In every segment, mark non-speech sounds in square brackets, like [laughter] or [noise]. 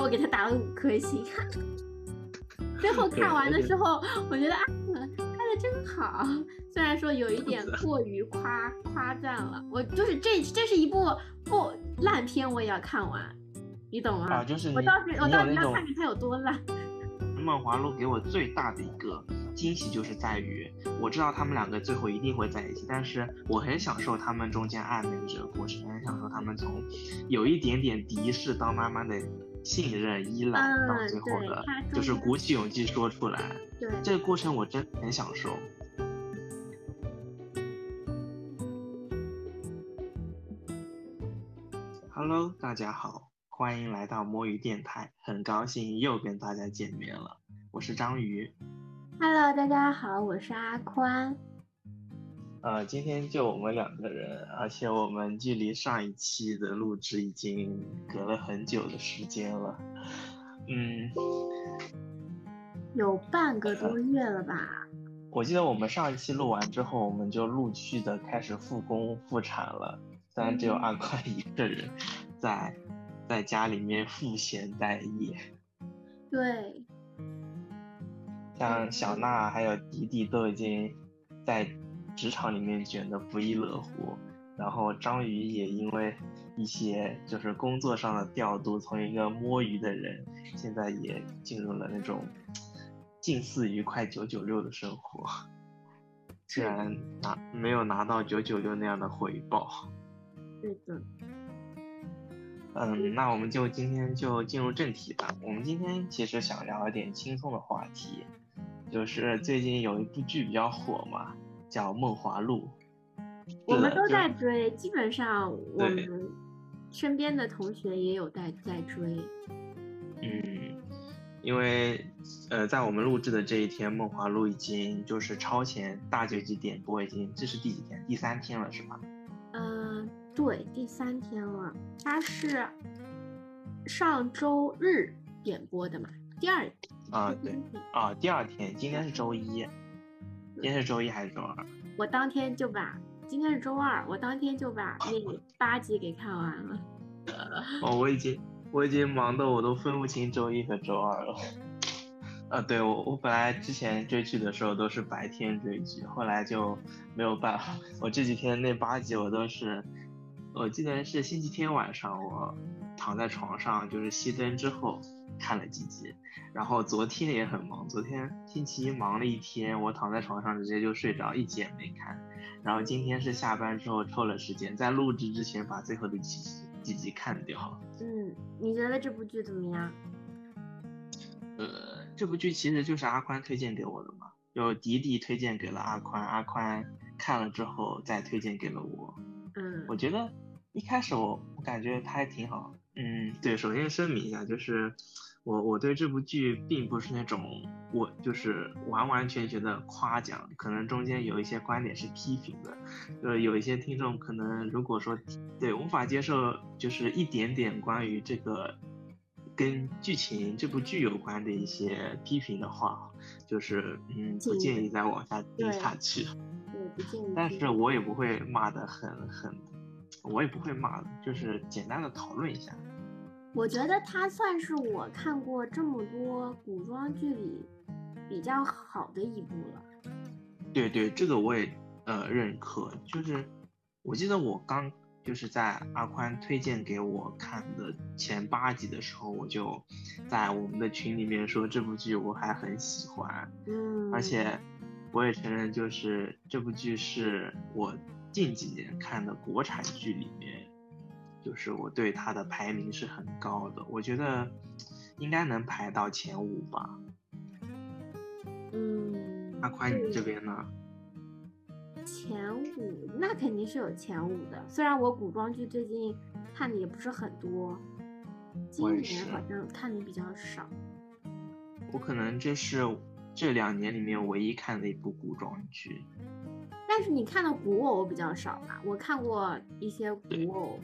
我给他打了五颗星。[laughs] 最后看完的时候，我觉得啊，拍的真好，虽然说有一点 [laughs] 过于夸夸赞了。我就是这这是一部不烂片，我也要看完，你懂吗？啊，就是我到时我到时要看看它有多烂。《梦华录》给我最大的一个惊喜就是在于，我知道他们两个最后一定会在一起，但是我很享受他们中间暧昧的这个过程，很享受他们从有一点点敌视到慢慢的信任、依赖，到最后的就是鼓起勇气说出来。对，这个过程我真很享受。Hello，大家好。欢迎来到摸鱼电台，很高兴又跟大家见面了。我是章鱼。Hello，大家好，我是阿宽。呃，今天就我们两个人，而且我们距离上一期的录制已经隔了很久的时间了。嗯，有半个多月了吧？我记得我们上一期录完之后，我们就陆续的开始复工复产了，虽然只有阿宽一个人在。在家里面赋闲待业，对，像小娜还有迪迪都已经在职场里面卷得不亦乐乎，然后章鱼也因为一些就是工作上的调度，从一个摸鱼的人，现在也进入了那种近似于快九九六的生活，虽然拿没有拿到九九六那样的回报，对的。嗯，那我们就今天就进入正题吧。我们今天其实想聊一点轻松的话题，就是最近有一部剧比较火嘛，叫《梦华录》。我们都在追，基本上我们身边的同学也有在在追。嗯，因为呃，在我们录制的这一天，《梦华录》已经就是超前大结局点播，已经这是第几天？第三天了，是吗？嗯。对，第三天了，它是上周日点播的嘛？第二啊，对啊，第二天，今天是周一，今天是周一还是周二？我当天就把今天是周二，我当天就把那 [laughs] 八集给看完了。哦，我已经我已经忙的我都分不清周一和周二了。呃，对我我本来之前追剧的时候都是白天追剧，后来就没有办法，我这几天那八集我都是。我记得是星期天晚上，我躺在床上，就是熄灯之后看了几集。然后昨天也很忙，昨天星期一忙了一天，我躺在床上直接就睡着，一集也没看。然后今天是下班之后抽了时间，在录制之前把最后的几集几集看掉。嗯，你觉得这部剧怎么样？呃，这部剧其实就是阿宽推荐给我的嘛，就迪迪推荐给了阿宽，阿宽看了之后再推荐给了我。嗯，我觉得。一开始我我感觉他还挺好，嗯，对，首先声明一下，就是我我对这部剧并不是那种我就是完完全全的夸奖，可能中间有一些观点是批评的，呃，有一些听众可能如果说对无法接受，就是一点点关于这个跟剧情这部剧有关的一些批评的话，就是嗯，不建议再往下听下去，[laughs] 对，不建议，但是我也不会骂的很很。我也不会骂，就是简单的讨论一下。我觉得它算是我看过这么多古装剧里比较好的一部了。对对，这个我也呃认可。就是我记得我刚就是在阿宽推荐给我看的前八集的时候，我就在我们的群里面说这部剧我还很喜欢。嗯，而且我也承认，就是这部剧是我。近几年看的国产剧里面，就是我对他的排名是很高的，我觉得应该能排到前五吧。嗯，阿宽，你这边呢？前五，那肯定是有前五的。虽然我古装剧最近看的也不是很多，今年好像看的比较少。我可能这是这两年里面唯一看的一部古装剧。但是你看的古偶比较少吧？我看过一些古偶，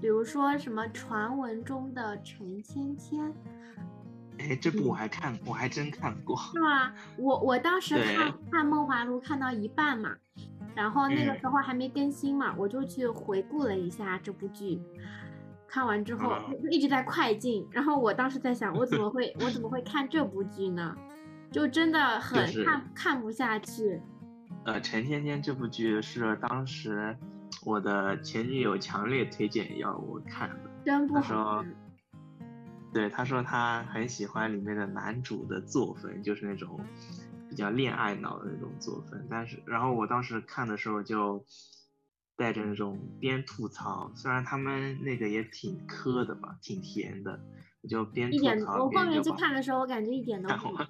比如说什么传闻中的陈芊芊。哎，这部我还看，我还真看过。是吗？我我当时看看《梦华录》看到一半嘛，然后那个时候还没更新嘛，我就去回顾了一下这部剧。看完之后一直在快进，然后我当时在想，我怎么会我怎么会看这部剧呢？就真的很就是看看不下去。呃，《陈芊芊》这部剧是当时我的前女友强烈推荐要我看的。真不他说好。对，他说他很喜欢里面的男主的作风，就是那种比较恋爱脑的那种作风。但是，然后我当时看的时候就带着那种边吐槽，虽然他们那个也挺磕的吧，挺甜的，我就边吐一点，我后面去看的时候，我感觉一点都不好 [laughs] 看。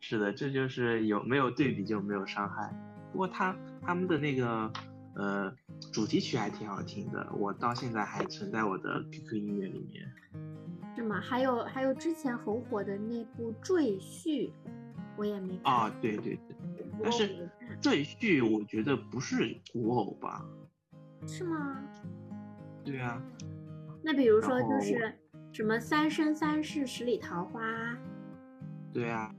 是的，这就是有没有对比就没有伤害。不过他他们的那个呃主题曲还挺好听的，我到现在还存在我的 QQ 音乐里面。是吗？还有还有之前很火的那部《赘婿》，我也没看。啊，对对对，但是赘婿我觉得不是古偶吧？是吗？对啊，那比如说就是什么《三生三世十里桃花》对啊，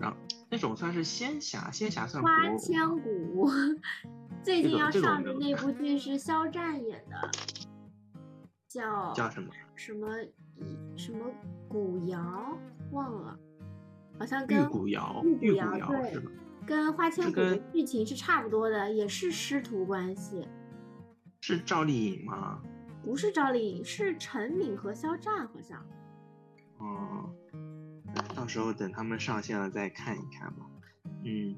然后那种算是仙侠，仙侠算古花千骨，[laughs] 最近要上的那部剧是肖战演的，叫叫什么？什么什么古瑶，忘了，好像跟古瑶？跟花千骨的剧情是差不多的，也是师徒关系，是赵丽颖吗？不是赵丽颖，是陈敏和肖战，好像。哦，到时候等他们上线了再看一看吧。嗯，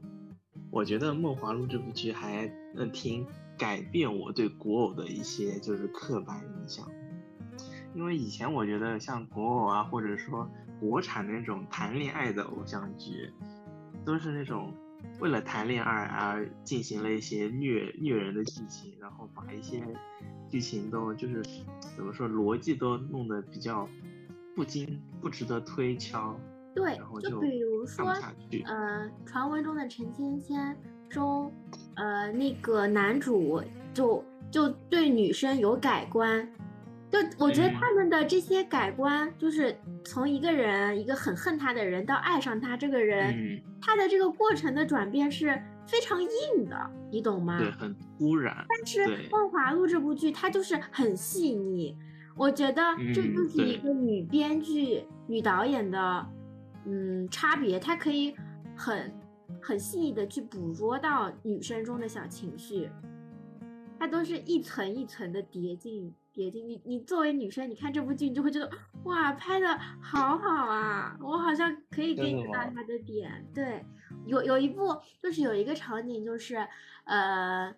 我觉得《梦华录》这部剧还嗯挺改变我对古偶的一些就是刻板印象，因为以前我觉得像古偶啊，或者说国产那种谈恋爱的偶像剧，都是那种为了谈恋爱而进行了一些虐虐人的剧情，然后把一些剧情都就是怎么说逻辑都弄得比较不经不值得推敲，对就比如说。呃，传闻中的陈芊芊中，呃，那个男主就就对女生有改观，就我觉得嗯他们的这些改观，就是从一个人一个很恨他的人到爱上他这个人，嗯，他的这个过程的转变是非常硬的，你懂吗？对，很突然。但是《梦华录》这部剧，它就是很细腻，我觉得这嗯就是一个女编剧、女导演的嗯差别，它可以很很细腻的去捕捉到女生中的小情绪，它都是一层一层的叠进叠进。你你作为女生，你看这部剧，你就会觉得哇，拍的好好啊，我好像可以真的 get 到他的点。对，有有一部就是有一个场景，就是呃，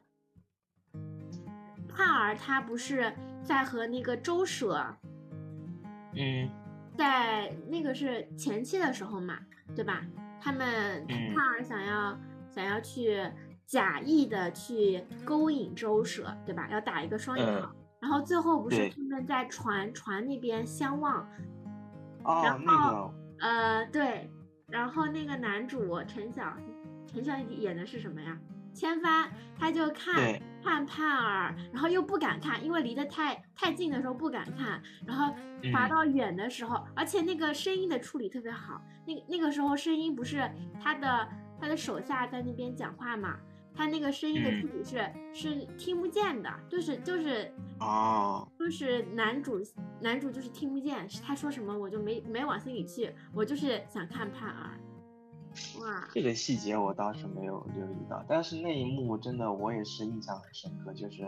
盼儿她不是在和那个周舍嗯在那个是前期的时候嘛，对吧？他们嗯盼儿想要想要去假意的去勾引周舍，对吧？要打一个双引嗯号。然后最后不是他们在船船那边相望，哦，然那后个呃，对，然后那个男主陈晓，陈晓演的是什么呀？千帆，他就看对看盼儿，然后又不敢看，因为离得太太近的时候不敢看，然后滑嗯。到远的时候，而且那个声音的处理特别好，那那个时候声音不是他的他的手下在那边讲话嘛，他那个声音的嗯。处理是、是听不见的，就是就是哦，就是男主，男主就是听不见，他说什么我就没没往心里去，我就是想看盼儿。哇，这个细节我倒是没有留意到，但是那一幕真的我也是印象很深刻，就是，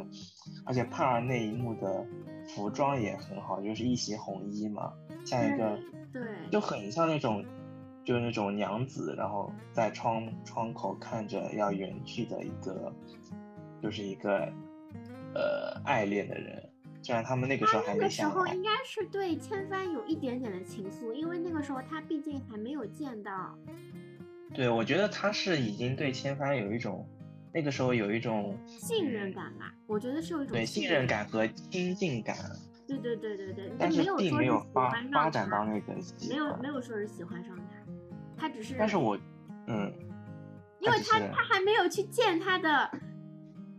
而且盼儿那一幕的服装也很好，就是一袭红衣嘛，像一个对，就很像那种，就是那种娘子，然后在窗窗口看着要远去的一个，就是一个，呃，爱恋的人。虽然他们那个时候还那没相爱个时候应，该是对千帆有一点点的情愫，因为那个时候他毕竟还没有见到。对我觉得他是已经对千帆有一种，那个时候有一种信任感吧，我觉得是有一种对信任感和亲近感，对对对对对，但是并说没有发发展到那个没有没有说是喜欢上他，他只是。但是我，嗯，因为他他还没有去见他的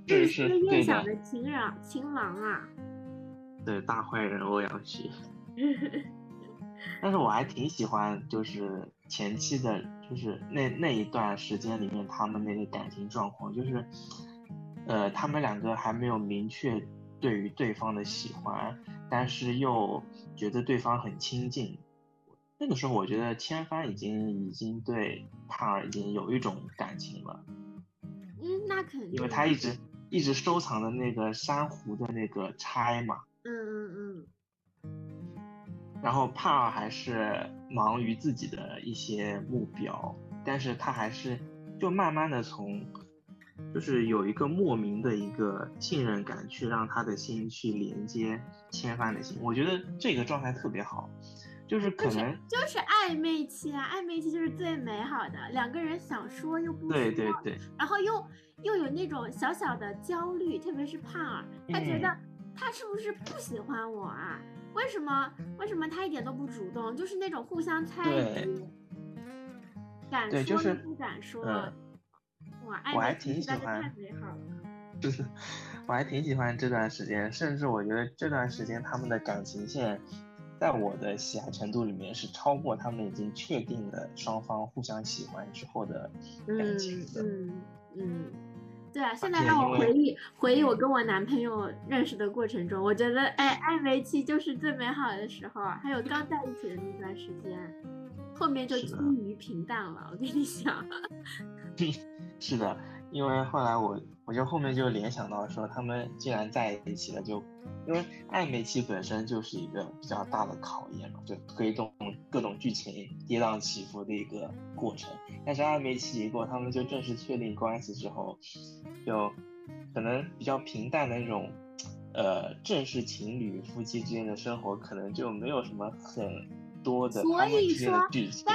日思夜想的的情人情郎啊。对大坏人欧阳旭，[laughs] 但是我还挺喜欢，就是前期的，就是那那一段时间里面他们那个感情状况，就是，呃，他们两个还没有明确对于对方的喜欢，但是又觉得对方很亲近。那个时候，我觉得千帆已经已经对帕尔已经有一种感情了。嗯，那肯定。因为他一直一直收藏的那个珊瑚的那个钗嘛。嗯嗯嗯。然后帕尔还是忙于自己的一些目标，但是他还是就慢慢的从。就是有一个莫名的一个信任感，去让他的心去连接千帆的心，我觉得这个状态特别好，就是可能就是暧昧期啊，暧昧期就是最美好的，两个人想说又不说，对对对，然后又又有那种小小的焦虑，特别是帕尔，他觉得他是不是不喜欢我啊？为什么为什么他一点都不主动？就是那种互相猜疑，敢说是不敢说。我还挺喜欢，[laughs] 就是，我还挺喜欢这段时间，甚至我觉得这段时间他们的感情线，在我的喜爱程度里面是超过他们已经确定的双方互相喜欢之后的感情的。嗯嗯，对啊，现在让我回忆回忆我跟我男朋友认识的过程中，我觉得哎，暧昧期就是最美好的时候，还有刚在一起的那段时间，后面就趋于平淡了。我跟你讲。[laughs] [laughs] 是的，因为后来我我就后面就联想到说，他们既然在一起了，就因为暧昧期本身就是一个比较大的考验嘛，就推动各种剧情跌宕起伏的一个过程。但是暧昧期一过，他们就正式确定关系之后，就可能比较平淡的那种，呃，正式情侣夫妻之间的生活，可能就没有什么很多的他们之间的剧情，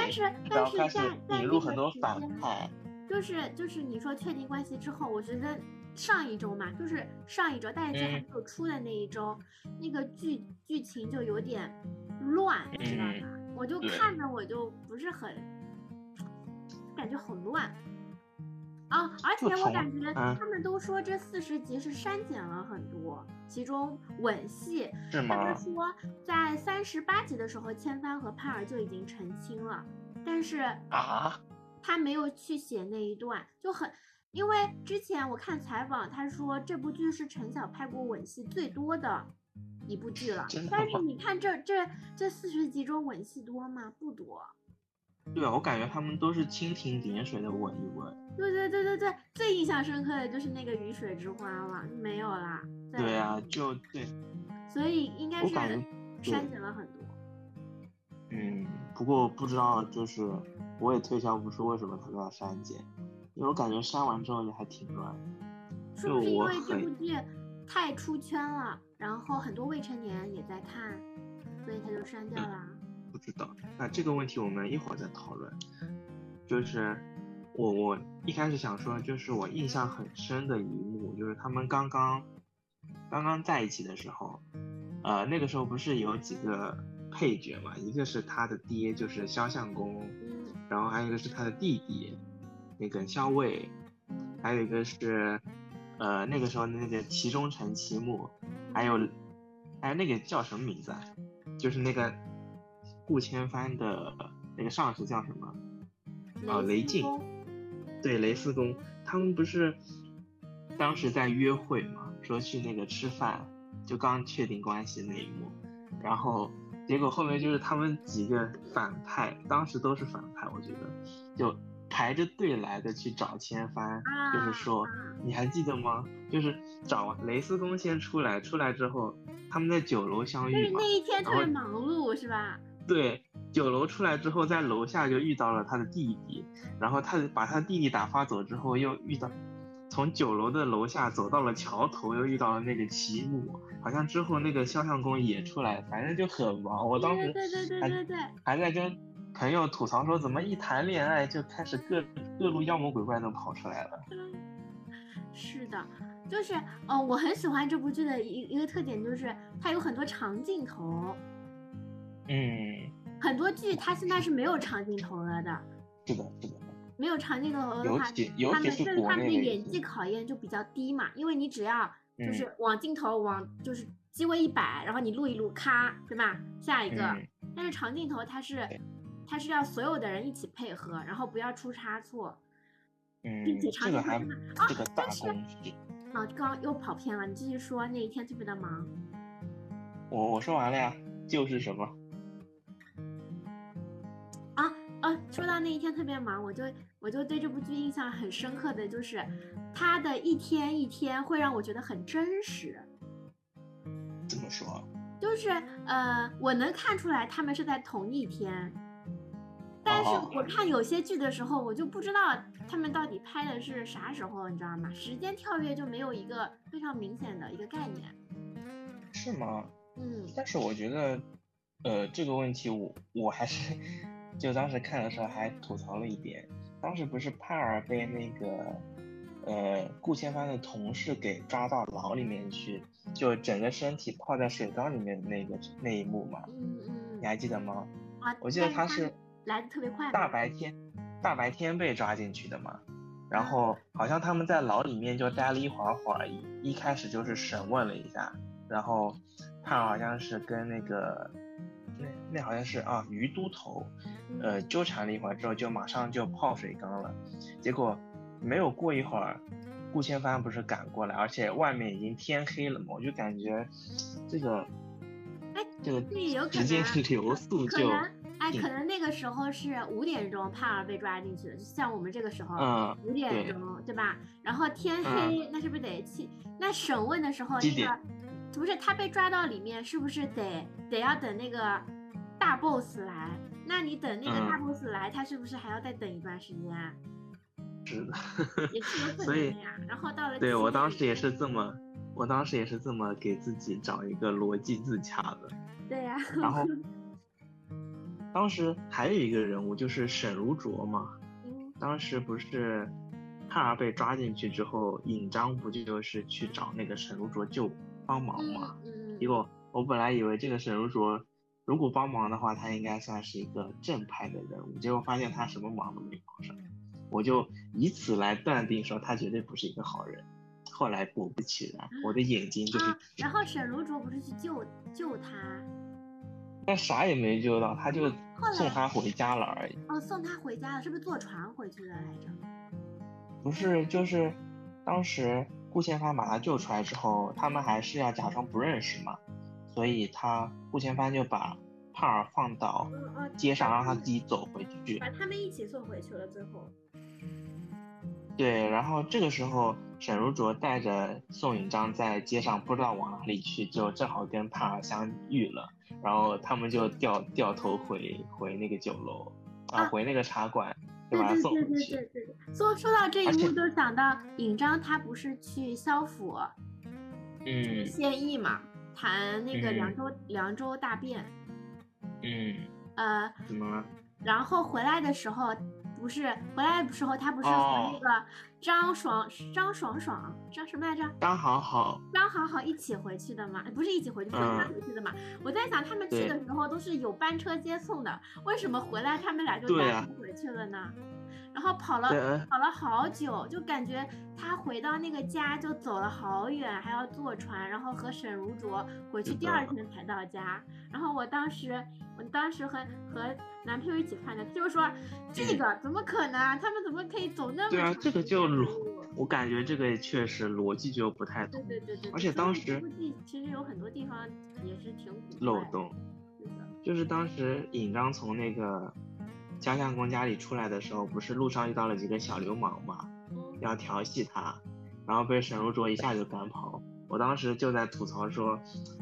然后开始引入很多反派。就是就是你说确定关系之后，我觉得上一周嘛，就是上一周大家还没有出的那一周，那个剧剧情就有点乱，你知道吗？我就看着我就不是很，感觉很乱啊！而且我感觉他们都说这四十集是删减了很多，其中吻戏，他们说在三十八集的时候，千帆和盼儿就已经成亲了，但是啊。他没有去写那一段，就很，因为之前我看采访，他说这部剧是陈晓拍过吻戏最多的一部剧了。但是你看这这这四十集中吻戏多吗？不多。对啊，我感觉他们都是蜻蜓点水的吻一吻。对对对对对，最印象深刻的就是那个鱼水之花了，没有啦。对啊，就对。所以应该是删减了很多。嗯，不过不知道就是。我也推敲不出为什么他要删减，因为我感觉删完之后也还挺乱。是不是因为这部剧太出圈了，然后很多未成年也在看，所以他就删掉了？不知道，那这个问题我们一会儿再讨论。就是我我一开始想说，就是我印象很深的一幕，就是他们刚刚刚刚在一起的时候，呃，那个时候不是有几个配角嘛，一个是他的爹，就是肖相公。然后还有一个是他的弟弟，那个肖卫，还有一个是，呃，那个时候的那个齐中臣、齐木，还有，还有那个叫什么名字啊？就是那个顾千帆的那个上司叫什么？啊，雷静。对，雷四公，他们不是当时在约会嘛？说去那个吃饭，就刚确定关系那一幕，然后。结果后面就是他们几个反派，当时都是反派，我觉得就排着队来的去找千帆，就是说你还记得吗？就是找雷斯公先出来，出来之后他们在酒楼相遇嘛。那一天特别忙碌是吧？对，酒楼出来之后，在楼下就遇到了他的弟弟，然后他把他弟弟打发走之后，又遇到从酒楼的楼下走到了桥头，又遇到了那个齐木。好像之后那个肖像公也出来，反正就很忙。我当时对对对对对，还在跟朋友吐槽说，怎么一谈恋爱就开始各各路妖魔鬼怪都跑出来了。[laughs] 是的，就是哦，我很喜欢这部剧的一一个特点就是它有很多长镜头。嗯。很多剧它现在是没有长镜头了的。是的，是的。没有长镜头的话，他们对他们的演技考验就比较低嘛，因为你只要。就是往镜头往就是机位一摆，然后你录一录，咔，对吧？下一个。但是长镜头它是，它是要所有的人一起配合，然后不要出差错。嗯，并且长镜头啊，但是啊，刚刚又跑偏了，你继续说。那一天特别的忙。我我说完了呀，就是什么？啊啊！说到那一天特别忙，我就我就对这部剧印象很深刻的就是，他的一天一天会让我觉得很真实。怎么说？就是呃，我能看出来他们是在同一天，但是我看有些剧的时候，我就不知道他们到底拍的是啥时候，你知道吗？时间跳跃就没有一个非常明显的一个概念。是吗？嗯。但是我觉得，呃，这个问题我我还是 [laughs] 就当时看的时候还吐槽了一点，当时不是帕尔被那个呃顾千帆的同事给抓到牢里面去。就整个身体泡在水缸里面那个那一幕嘛，嗯嗯，你还记得吗？啊，我记得他是来的特别快，大白天，大白天被抓进去的嘛。然后好像他们在牢里面就待了一会儿会儿，一一开始就是审问了一下，然后他好像是跟那个那那好像是啊于都头，呃纠缠了一会儿之后就马上就泡水缸了，结果没有过一会儿。顾千帆不是赶过来，而且外面已经天黑了嘛，我就感觉这个，哎，这个直接是流速就，哎，可能那个时候是五点钟，帕尔被抓进去的，就像我们这个时候，嗯，五点钟对吧？然后天黑，那是不是得七？那审问的时候，那个不是他被抓到里面，是不是得得要等那个大 boss 来？那你等那个大 boss 来，他是不是还要再等一段时间？是的，也是 [laughs] 所以，然后到了，对我当时也是这么，我当时也是这么给自己找一个逻辑自洽的。对呀。然后，[laughs] 当时还有一个人物就是沈如琢嘛。嗯。当时不是盼儿被抓进去之后，尹章不就是去找那个沈如琢救帮忙嘛？嗯。结果我本来以为这个沈如琢如果帮忙的话，他应该算是一个正派的人物，结果发现他什么忙都没帮上。我就以此来断定说他绝对不是一个好人。后来果不其然，我的眼睛就是。然后沈如琢不是去救救他，但啥也没救到，他就送他回家了而已。哦，送他回家了，是不是坐船回去的来着？不是，就是当时顾千帆把他救出来之后，他们还是要假装不认识嘛，所以他顾千帆就把帕尔放到街上，让他自己走回去，把他们一起送回去了。最后。对，然后这个时候沈如琢带着宋引章在街上不知道往哪里去，就正好跟帕尔相遇了，然后他们就掉掉头回回那个酒楼啊，回那个茶馆，就把他送回去。对对对对说说到这一幕，就想到引章他不是去萧府，嗯，献艺嘛，谈那个凉州凉州大变，嗯，呃，怎么了？然后回来的时候。不是回来的时候，他不是和那个张爽、张爽爽、张什么来着？张好好、张好好一起回去的嘛？不是一起回去，分开回去的嘛？我在想，他们去的时候都是有班车接送的，为什么回来他们俩就单独回去了呢？然后跑了跑了好久，就感觉他回到那个家就走了好远，还要坐船，然后和沈如琢回去，第二天才到家。然后我当时，我当时和和男朋友一起看的，就是说这个怎么可能？他们怎么可以走那么？对啊，这个就逻，我感觉这个确实逻辑就不太对对对对。而且当时其实有很多地方也是挺漏洞。就是当时尹章从那个。江相公家里出来的时候，不是路上遇到了几个小流氓嘛，要调戏他，然后被沈如琢一下就赶跑。我当时就在吐槽说，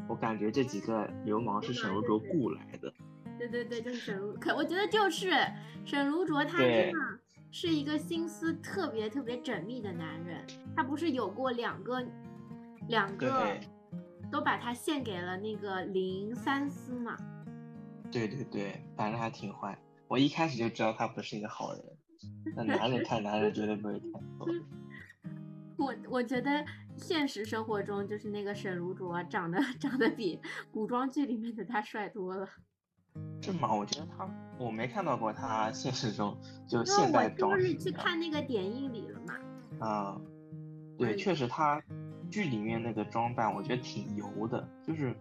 我感觉这几个流氓是沈如琢雇来的。对对对，就是沈如，可我觉得就是沈如琢，他真的是一个心思特别特别缜密的男人。他不是有过两个，两个都把他献给了那个林三思嘛？对对对，反正还挺坏。我一开始就知道他不是一个好人，那男人看男人绝对不会看错。[laughs] 我我觉得现实生活中就是那个沈如琢长得长得比古装剧里面的他帅多了。是吗？我觉得他我没看到过他现实中就现代装。我是去看那个点映礼了嘛。啊，对，确实他剧里面那个装扮我觉得挺油的，就是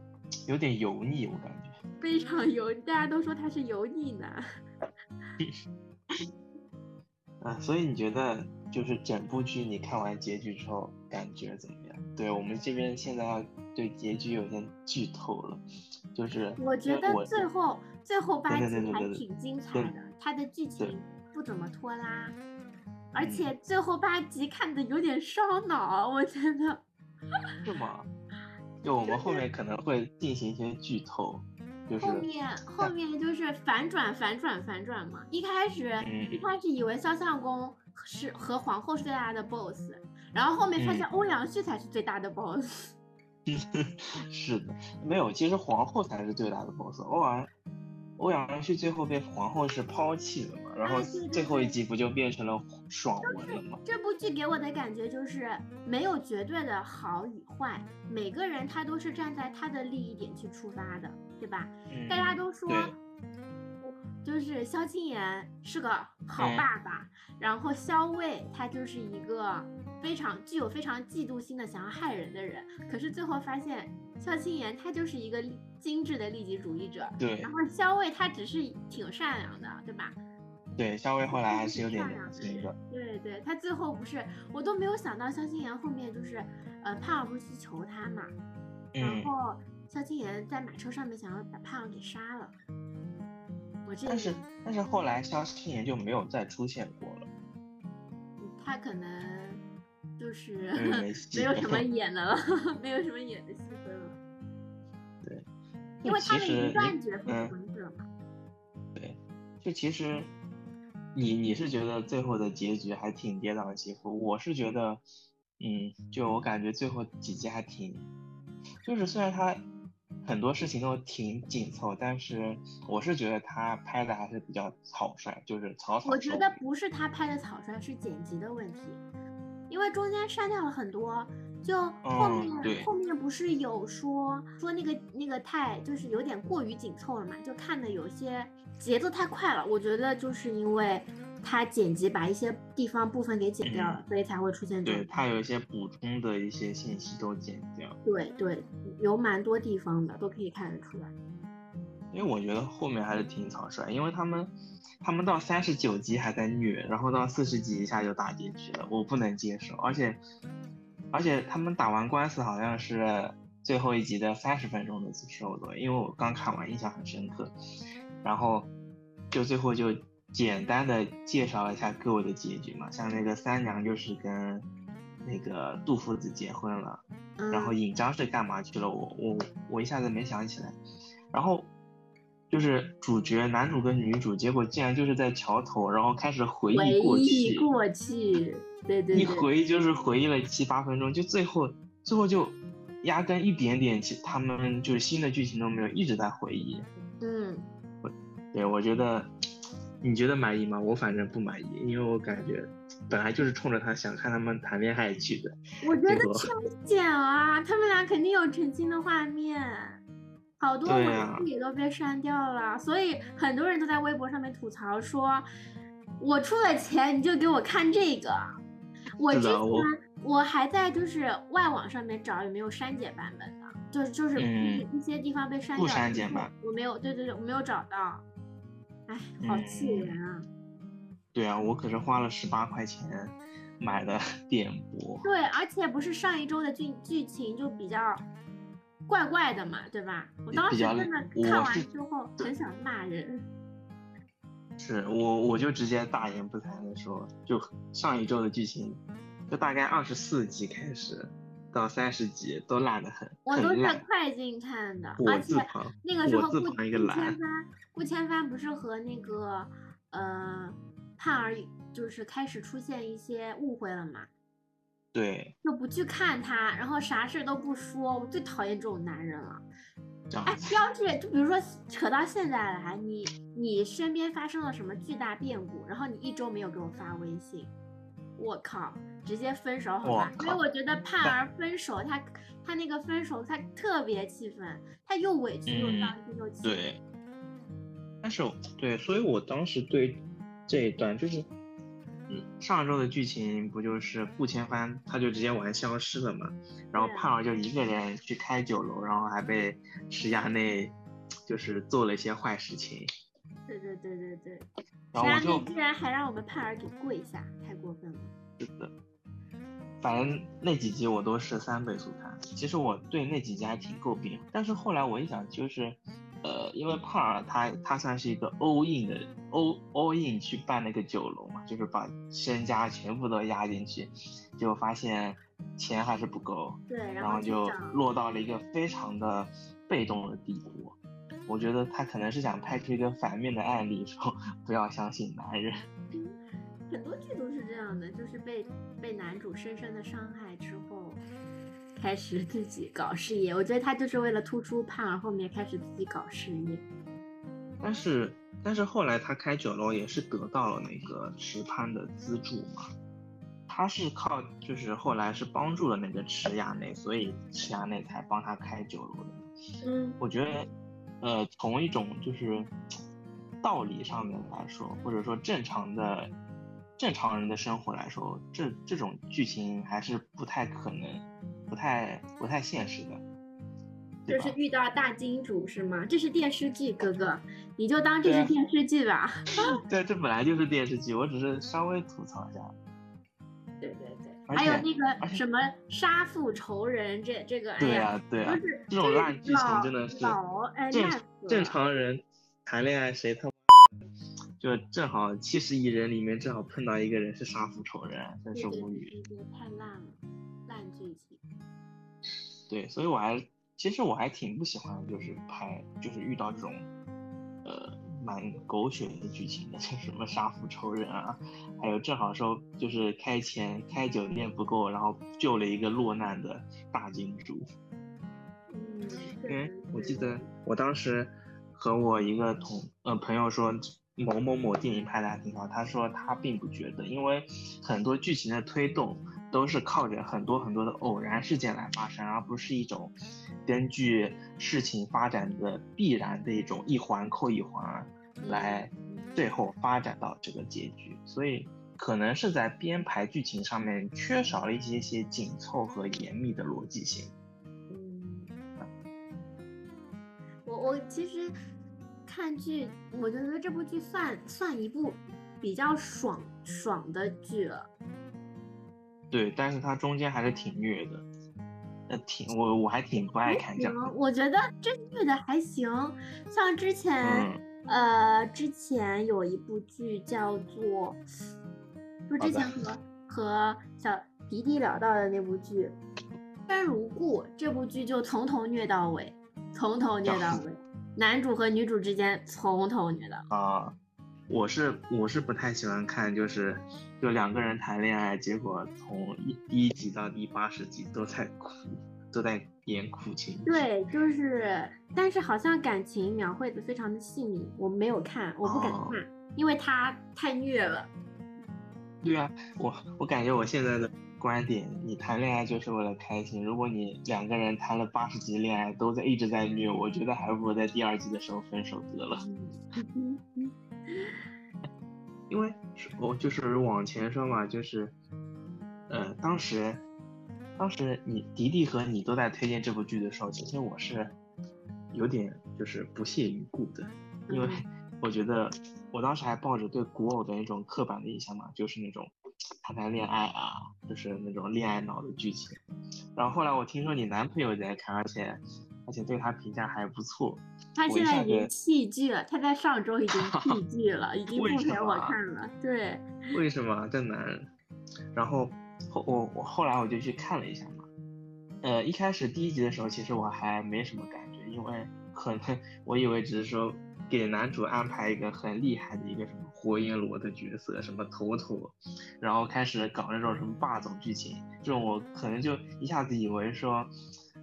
有点油腻，我感觉。非常油，大家都说他是油腻男。[laughs] 啊，所以你觉得就是整部剧你看完结局之后感觉怎么样？对我们这边现在要对结局有点剧透了，就是我觉得最后最后八集还挺精彩的，它的剧情不怎么拖拉，而嗯且最后八集看的有点烧脑，我觉得。是吗？[laughs] 就我们后面可能会进行一些剧透，就是后面后面就是反转反转反转嘛，一开始、嗯一开始以为肖相公是和皇后是最大的 boss，然后后面发现嗯欧阳旭才是最大的 boss。[laughs] 是的，没有，其实皇后才是最大的 boss。欧阳欧阳旭最后被皇后是抛弃了嘛，然后最后一集不就变成了爽文了吗？这部剧给我的感觉就是没有绝对的好与坏，每个人他都是站在他的利益点去出发的，对吧？嗯，大家都说，就是萧青岩是个好嗯爸爸，然后萧卫他就是一个非常具有非常嫉妒心的想要害人的人，可是最后发现萧青岩他就是一个精致的利己主义者，对然后萧卫他只是挺善良的，对吧？对，肖薇后来还是有点。对对，他最后不是，我都没有想到萧青岩后面就是，呃，胖儿不是去求他嘛，然嗯，后萧青言在马车上面想要把胖儿给杀了。我这但是但是后来萧青言就没有再出现过了，他可能就是没 [laughs] 有什么演的了，[laughs] 没有什么演的戏份了，对，因为他的一其实你段角色嗯存着嘛。就其实你你是觉得最后的结局还挺跌宕起伏，我是觉得，嗯，就我感觉最后几集还挺，就是虽然他很多事情都挺紧凑，但是我是觉得他拍的还是比较草率，就是草草我觉得不是他拍的草率，是剪辑的问题，因为中间删掉了很多。就后嗯面、对后面不是有说说那个那个太就是有点过于紧凑了嘛，就看的有些节奏太快了。我觉得就是因为他剪辑把一些地方部分给剪掉了，所以才会出现这种。对他有一些补充的一些信息都剪掉，对对，有蛮多地方的都可以看得出来。因为我觉得后面还是挺草率，因为他们他们到三十九集还在虐，然后到四十集一下就大结局了，我不能接受。而且而且他们打完官司好像是最后一集的三十分钟的时候的，因为我刚看完印象很深刻，然后就最后就简单的介绍了一下各位的结局嘛，像那个三娘就是跟那个杜夫子结婚了。嗯，然后尹章是干嘛去了？我我我一下子没想起来。然后就是主角男主跟女主，结果竟然就是在桥头，然后开始回回忆过忆去，过去，对对一，回忆就是回忆了七八分钟，就最后最后就压根一点点其他们就是新的剧情都没有，一直在回忆。嗯。对，我觉得你觉得满意吗？我反正不满意，因为我感觉本来就是冲着他想看他们谈恋爱去的。我觉得结果超剪啊，他们俩肯定有成亲的画面，好多文字也都被删掉了，所以很多人都在微博上面吐槽说，我出了钱你就给我看这个。我之前我我还在就是外网上面找有没有删减版本的，就是就是嗯一些地方被删不掉了删减版，我没有，对对对，我没有找到，哎，好气嗯人啊！对啊，我可是花了十八块钱买的 [laughs] 电波。对，而且不是上一周的剧剧情就比较怪怪的嘛，对吧？我当时真的看完之后很想骂人。是我我就直接大言不惭的说，就上一周的剧情，就大概二十四集开始到三十集都烂得很，我都是。快进看的，火而且那个时候顾顾千帆，顾千帆不是和那个呃盼儿就是开始出现一些误会了嘛，对，就不去看他，然后啥事都不说，我最讨厌这种男人了。哎，这样子。要是就比如说扯到现在来，你你身边发生了什么巨大变故，然后你一周没有给我发微信，我靠，直接分手好吧？我靠所以我觉得盼儿分手，他他那个分手他特别气愤，他又委屈又嗯伤心又气。对，但是对，所以我当时对这一段就是，嗯，上周的剧情不就是顾千帆他就直接玩消失了嘛，然后盼儿就一个人去开酒楼，然后还被石衙内就是做了一些坏事情，对对对对对，然后我就然后你居然还让我们盼儿给跪下，太过分了。是的反正那几集我都是三倍速看。其实我对那几集还挺诟病，但是后来我一想，就是呃，因为胖儿他他算是一个 all in 的 all all in 去办那个酒楼嘛，就是把身家全部都压进去，结果发现钱还是不够，对，然后就落到了一个非常的被动的地步。我觉得他可能是想拍出一个反面的案例，说不要相信男人。很多剧都是这样的，就是被被男主深深的伤害之后，开始自己搞事业。我觉得他就是为了突出胖儿，后面开始自己搞事业。但是但是后来他开酒楼也是得到了那个池潘的资助嘛，他是靠就是后来是帮助了那个池亚内，所以池亚内才帮他开酒楼的。嗯，我觉得。呃，从一种就是道理上面来说，或者说正常的正常人的生活来说，这这种剧情还是不太可能，不太不太现实的。就是遇到大金主是吗？这是电视剧，哥哥，你就当这是电视剧吧。[laughs] 对，这本来就是电视剧，我只是稍微吐槽一下。对对对，还有那个什么杀父仇人，这这个，对呀对呀，这种烂剧情真的是正正常人谈恋爱谁他就正好七十亿人里面正好碰到一个人是杀父仇人，真是无语。太烂了，烂剧情。[laughs] 对，所以我还其实我还挺不喜欢，就是拍就是遇到这种呃。蛮狗血的剧情的，[laughs] 就什么杀父仇人啊，还有正好说就是开钱开酒店不够，然后救了一个落难的大金主。嗯，因为我记得我当时和我一个同呃朋友说某某某电影拍的还挺好，他说他并不觉得，因为很多剧情的推动都是靠着很多很多的偶然事件来发生，而不是一种根据事情发展的必然的一种一环扣一环。来，最后发展到这个结局，所以可能是在编排剧情上面缺少了一些些紧凑和严密的逻辑性。嗯，我我其实看剧，我觉得这部剧算算一部比较爽爽的剧了。对，但是它中间还是挺虐的，呃，挺我我还挺不爱看这样。我觉得这虐的还行，像之前。呃，之前有一部剧叫做，就之前和和小迪迪聊到的那部剧《生如故》，这部剧就从头虐到尾，从头虐到尾，男主和女主之间从头虐到。啊，我是我是不太喜欢看，就是就两个人谈恋爱，结果从一第一集到第八十集都在哭。都在演苦情，对，就是，但是好像感情描绘的非常的细腻，我没有看，我不敢看，因为他太虐了。对啊，我我感觉我现在的观点，你谈恋爱就是为了开心，如果你两个人谈了八十集恋爱都在一直在虐，我觉得还不如在第二季的时候分手得了。[laughs] 因为我就是往前说嘛，就是，呃，当时。当时你迪迪和你都在推荐这部剧的时候，其实我是有点就是不屑一顾的，因为我觉得我当时还抱着对古偶的那种刻板的印象嘛，就是那种谈谈恋爱啊，就是那种恋爱脑的剧情。然后后来我听说你男朋友在看，而且而且对他评价还不错。他现在已经弃剧了，他在上周已经弃剧了，已经 [laughs] 不陪我看了。对。为什么这男人？然后。后我我后来我就去看了一下嘛，呃，一开始第一集的时候，其实我还没什么感觉，因为 [laughs] 可能我以为只是说给男主安排一个很厉害的一个什么火影罗的角色，什么头头，然后开始搞那种什么霸总剧情，这种我可能就一下子以为说，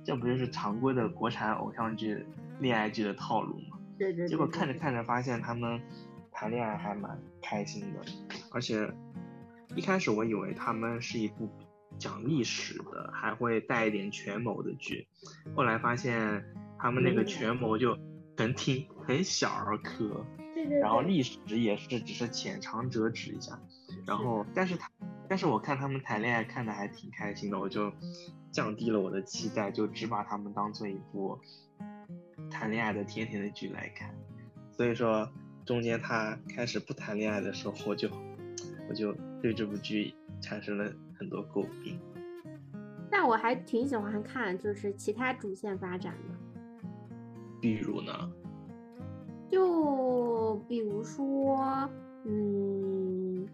这不就是常规的国产偶像剧恋爱剧的套路吗？对对。结果看着看着发现他们谈恋爱还蛮开心的，而且。一开始我以为他们是一部讲历史的，还会带一点权谋的剧，后来发现他们那个权谋就很挺很小儿科，对对，然后历史也是只是浅尝辄止一下，然后但是他但是我看他们谈恋爱看的还挺开心的，我就降低了我的期待，就只把他们当做一部谈恋爱的甜甜的剧来看，所以说中间他开始不谈恋爱的时候，我就我就。对这部剧产生了很多诟病。但我还挺喜欢看就是其他主线发展的，比如呢？就比如说，嗯，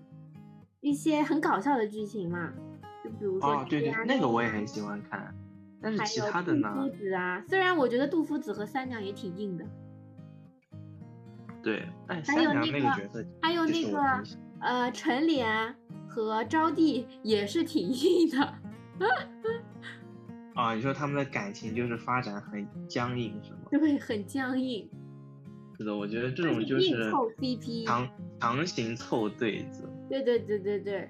一些很搞笑的剧情嘛，就比如说哦，对对，那个我也很喜欢看。但是其他的呢？杜夫子啊，虽然我觉得杜夫子和三娘也挺硬的。对，但三娘那个角色，还有那个呃陈莲和招娣也是挺 [laughs] 硬的。啊，你说他们的感情就是发展很僵硬，是吗？对，很僵硬。是的，我觉得这种就是凑 CP，强强行凑对子。对对对对对。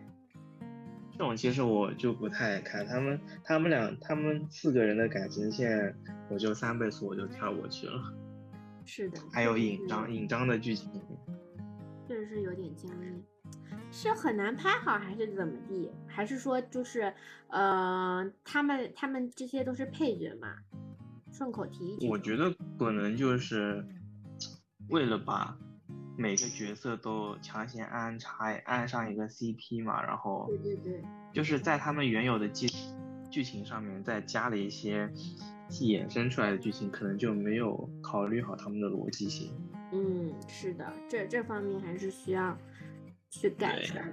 这种其实我就不太爱看，他们他们俩他们四个人的感情线，我就三倍速我就跳过去了。是的。还有引章引章的剧情，确实是有点僵硬。是很难拍好，还是怎么地？还是说就是，呃，他们他们这些都是配角嘛？顺口提一句。我觉得可能就是为了把每个角色都强行安插安上一个 CP 嘛，然后对对对，就是在他们原有的剧剧情上面再加了一些衍生出来的剧情，可能就没有考虑好他们的逻辑性。嗯，是的，这这方面还是需要。去改善。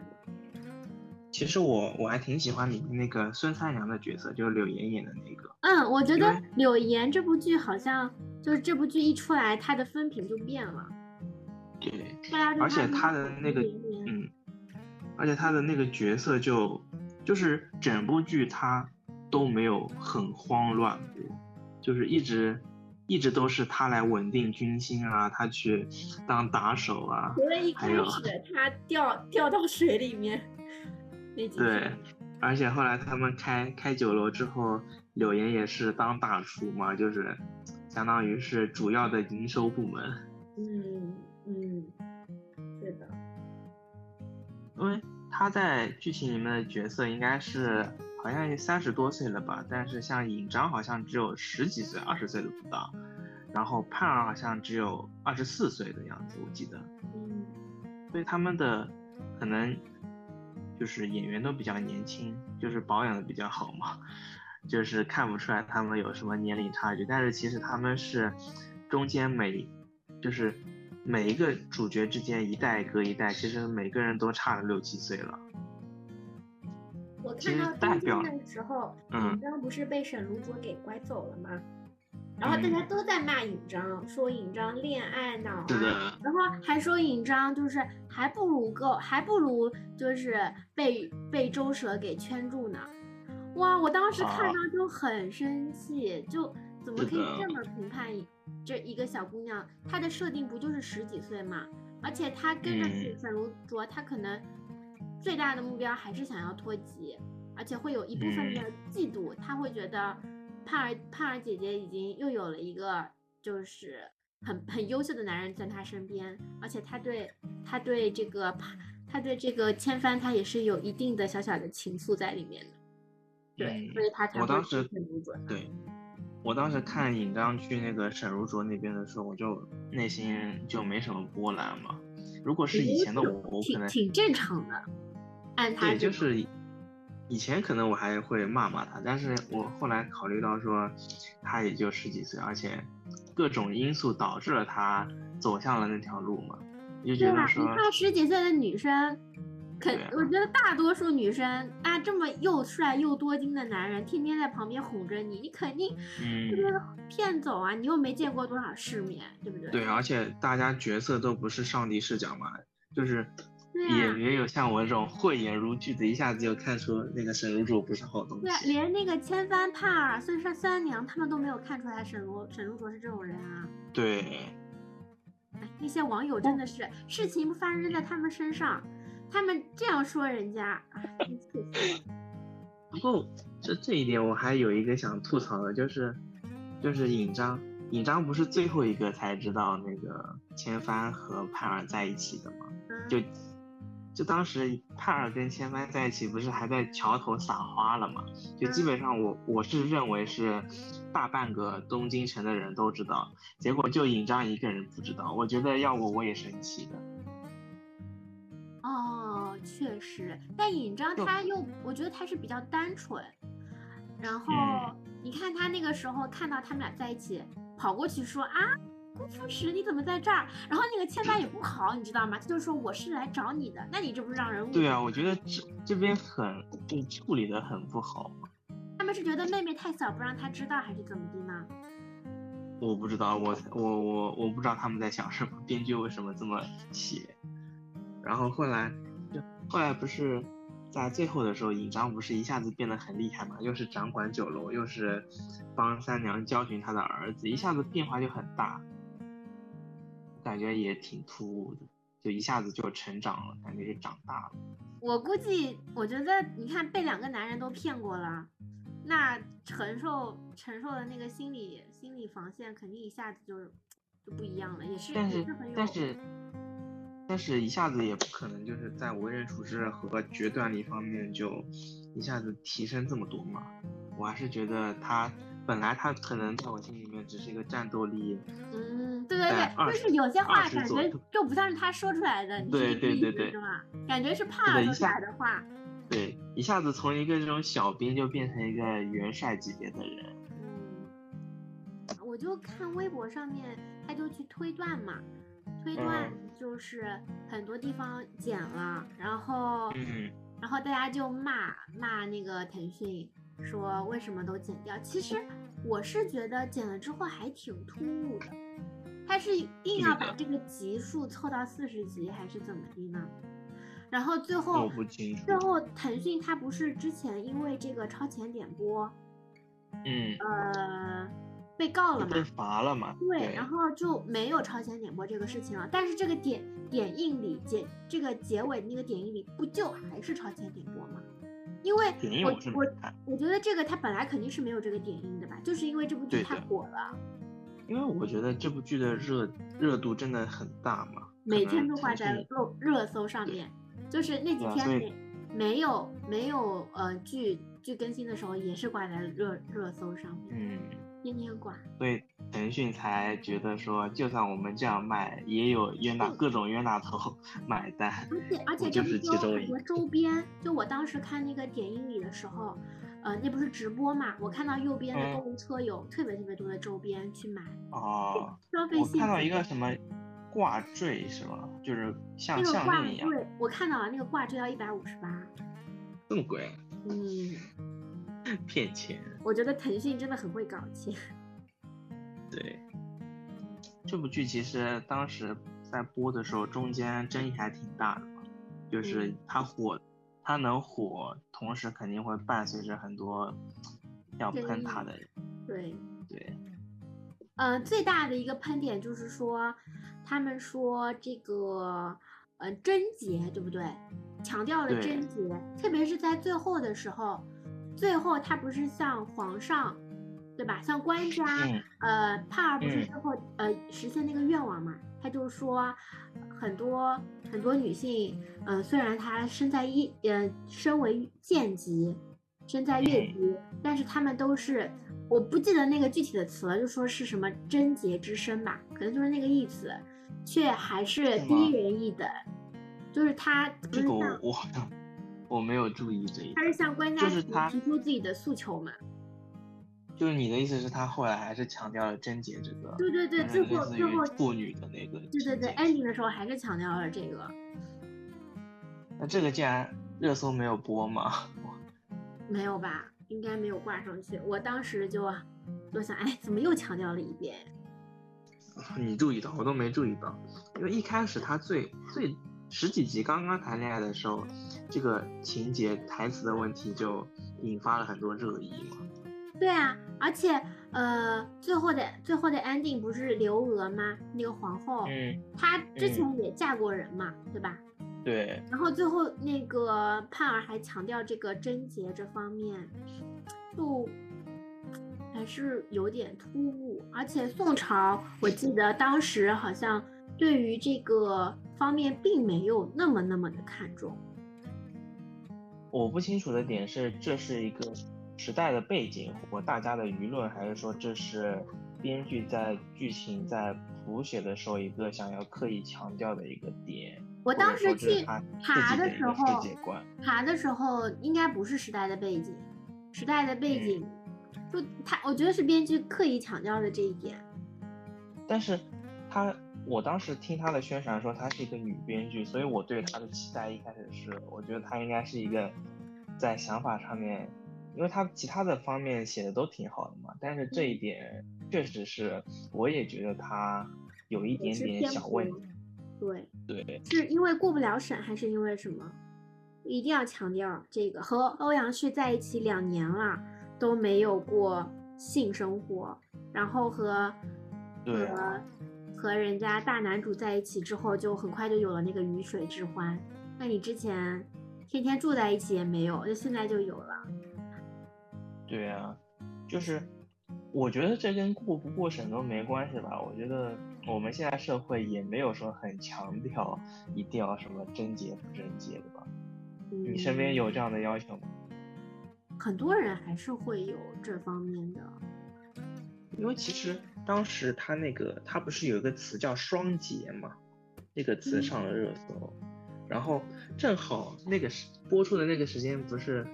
其实我我还挺喜欢里面那个孙三娘的角色，就是柳岩演的那个。嗯，我觉得柳岩这部剧好像就是这部剧一出来，她的风评就变了。对，而且她的那个嗯，而且她的那个角色就就是整部剧她都没有很慌乱过，就是一直。一直都是他来稳定军心啊，他去当打手啊。除了一开始他掉掉到水里面那几对，而且后来他们开开酒楼之后，柳岩也是当大厨嘛，就是相当于是主要的营收部门。嗯嗯，对的。因为他在剧情里面的角色应该是。好像也三十多岁了吧，但是像尹章好像只有十几岁，二十岁都不到。然后盼儿好像只有二十四岁的样子，我记得。嗯。所以他们的可能就是演员都比较年轻，就是保养的比较好嘛，就是看不出来他们有什么年龄差距。但是其实他们是中间每就是每一个主角之间一代隔一代，其实每个人都差了六七岁了。我看到中间的时候，尹章不是被沈如卓给拐走了吗？然后大家都在骂尹章，说尹章恋爱脑啊，然后还说尹章就是还不如够，还不如就是被被周蛇给圈住呢。哇，我当时看到就很生气，就怎么可以这么评判这一个小姑娘？她的设定不就是十几岁嘛？而且她跟着沈如卓，她可能。最大的目标还是想要脱籍，而且会有一部分的嫉妒，他会觉得盼儿盼儿姐姐已经又有了一个就是很很优秀的男人在她身边，而且她对她对这个她对这个千帆她也是有一定的小小的情愫在里面的，对，所以她才会沈如卓。对，我当时看尹章去那个沈如卓那边的时候，我就内心就没什么波澜嘛。如果是以前的我，我可能挺正常的。对，就是以前可能我还会骂骂他，但是我后来考虑到说，他也就十几岁，而且各种因素导致了他走向了那条路嘛，就觉得说，你看十几岁的女生，肯我觉得大多数女生啊，这么又帅又多金的男人，天天在旁边哄着你，你肯定就是骗走啊！你又没见过多少世面，对不对？对，而且大家角色都不是上帝视角嘛，就是。也没有像我这种慧眼如炬的，一下子就看出那个沈如卓不是好东西。对，连那个千帆、盼儿、孙三三娘他们都没有看出来沈如沈如卓是这种人啊。对。那些网友真的是事情不发生在他们身上，他们这样说人家，真气死了。不过这这一点我还有一个想吐槽的，就是就是尹章，尹章不是最后一个才知道那个千帆和盼儿在一起的吗？就。就当时盼儿跟千帆在一起，不是还在桥头撒花了吗？就基本上我我是认为是大半个东京城的人都知道，结果就尹章一个人不知道。我觉得要我我也生气的。哦，确实，但尹章他又我觉得他是比较单纯，然后你看他那个时候看到他们俩在一起，跑过去说啊，顾副使你怎么在这儿？然后那个千代也不好，你知道吗？他就说我是来找你的，那你这不是让人误对啊，我觉得这这边很就处理的很不好。他们是觉得妹妹太小不让他知道，还是怎么的呢？我不知道，我我我我不知道他们在想什么，编剧为什么这么写。然后后来就后来不是在最后的时候，尹章不是一下子变得很厉害嘛，又是掌管酒楼，又是帮三娘教训他的儿子，一下子变化就很大，感觉也挺突兀的，就一下子就成长了，感觉就长大了。我估计，我觉得你看被两个男人都骗过了。那承受承受的那个心理心理防线肯定一下子就就不一样了，也是但是但是但是一下子也不可能就是在为人处事和决断力方面就一下子提升这么多嘛。我还是觉得他本来他可能在我心里面只是一个战斗力，嗯，对对对，就是有些话感觉就不像是他说出来的，对对对对，是吧？感觉是怕说出来的话。对，一下子从一个这种小兵就变成一个元帅级别的人。嗯，我就看微博上面，他就去推断嘛，推断就是很多地方剪了，然后，嗯然后大家就骂骂那个腾讯，说为什么都剪掉。其实我是觉得剪了之后还挺突兀的，他是硬要把这个集数凑到四十集，还是怎么的呢？然后最后，最后腾讯它不是之前因为这个超前点播，嗯，呃，被告了嘛，被罚了嘛，对，然后就没有超前点播这个事情了。但是这个点点映里结这个结尾那个点映里不就还是超前点播吗？因为我我我觉得这个它本来肯定是没有这个点映的吧，就是因为这部剧太火了。因为我觉得这部剧的热热度真的很大嘛，每天都挂在热热搜上面。就是那几天没没有没有呃剧剧更新的时候，也是挂在热热搜上面，嗯，天天挂。所以腾讯才觉得说，就算我们这样卖，也有冤大各种冤大头 [laughs] 买单。而且而且就是其中一个 [laughs] 周边，就我当时看那个点映里的时候，呃，那不是直播嘛，我看到右边的购物车有特别特别多的周边去买。哦。消费性。看到一个什么？挂坠是吗？就是像项链一样。对，我看到了，那个挂坠要一百五十八，这么贵？嗯，[laughs] 骗钱。我觉得腾讯真的很会搞钱。[laughs] 对，这部剧其实当时在播的时候，中间争议还挺大的嘛。就是它火，它能火，同时肯定会伴随着很多要喷他的人。对对。嗯，最大的一个喷点就是说。他们说这个，呃，贞洁对不对？强调了贞洁，特别是在最后的时候，最后他不是向皇上，对吧？向官家，呃，帕儿不是最后呃实现那个愿望嘛？他就说，很多很多女性，嗯，虽然她身在一，呃，身为贱籍，身在越级，但是她们都是，我不记得那个具体的词了，就说是什么贞洁之身吧，可能就是那个意思。却还是低人一等，就是他这个我我好像我没有注意这一，他是向官家提出自己的诉求嘛？就是你的意思是，他后来还是强调了贞洁这个？对对对，最后最后妇女的那个。对对对，ending 的时候还是强调了这个。那这个竟然热搜没有播吗？没有吧？应该没有挂上去。我当时就就想，哎，怎么又强调了一遍？[laughs] 你注意到，我都没注意到，因为一开始他最最十几集刚刚谈恋爱的时候，这个情节台词的问题就引发了很多热议嘛。对啊，而且呃，最后的最后的 ending 不是刘娥吗？那个皇后，嗯，她之前也嫁过人嘛，对吧？对。然后最后那个盼儿还强调这个贞洁这方面，就。还是有点突兀，而且宋朝，我记得当时好像对于这个方面并没有那么那么的看重。我不清楚的点是，这是一个时代的背景或大家的舆论，还是说这是编剧在剧情在谱写的时候一个想要刻意强调的一个点？我当时去爬的时候，爬的时候应该不是时代的背景。时代的背景，就他，我觉得是编剧刻意强调的这一点。但是，他，我当时听他的宣传说她是一个女编剧，所以我对他的期待一开始是，我觉得她应该是一个在想法上面，因为他其他的方面写的都挺好的嘛，但是这一点确实是，我也觉得他有一点点小问题。对对，是因为过不了审，还是因为什么？一定要强调这个，和欧阳旭在一起两年了，都没有过性生活，然后和和和人家大男主在一起之后，就很快就有了那个鱼水之欢。那你之前天天住在一起也没有，那现在就有了。对啊，就是我觉得这跟过不过审都没关系吧，我觉得。我们现在社会也没有说很强调一定要什么贞洁不贞洁的吧？你身边有这样的要求吗？很多人还是会有这方面的。因为其实当时他那个他不是有一个词叫双节嘛，那个词上了热搜，然后正好那个时播出的那个时间不是。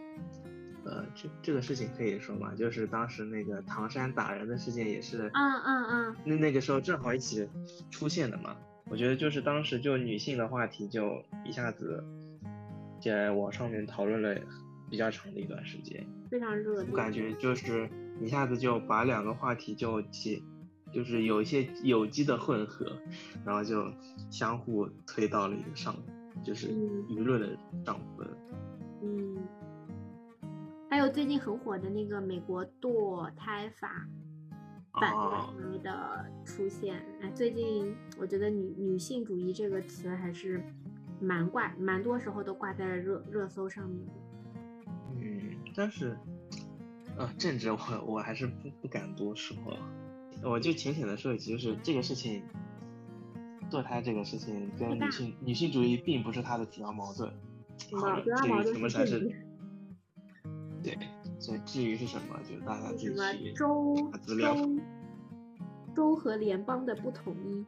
呃，这这个事情可以说嘛，就是当时那个唐山打人的事件也是，嗯嗯嗯，那那个时候正好一起出现的嘛。我觉得就是当时就女性的话题就一下子在网上面讨论了比较长的一段时间，非常热。我感觉就是一下子就把两个话题就起，就是有一些有机的混合，然后就相互推到了一个上，就是舆论的上分。还有最近很火的那个美国堕胎法反对的出现，哎，最近我觉得女女性主义这个词还是蛮挂，蛮多时候都挂在热热搜上面。嗯，但是，呃，政治我我还是不不敢多说，我就浅浅的说一句，就是这个事情，堕胎这个事情跟女性女性主义并不是它的主要矛盾，主要矛盾是。对，所以至于是什么，就大家自己去州资料。州和联邦的不统一。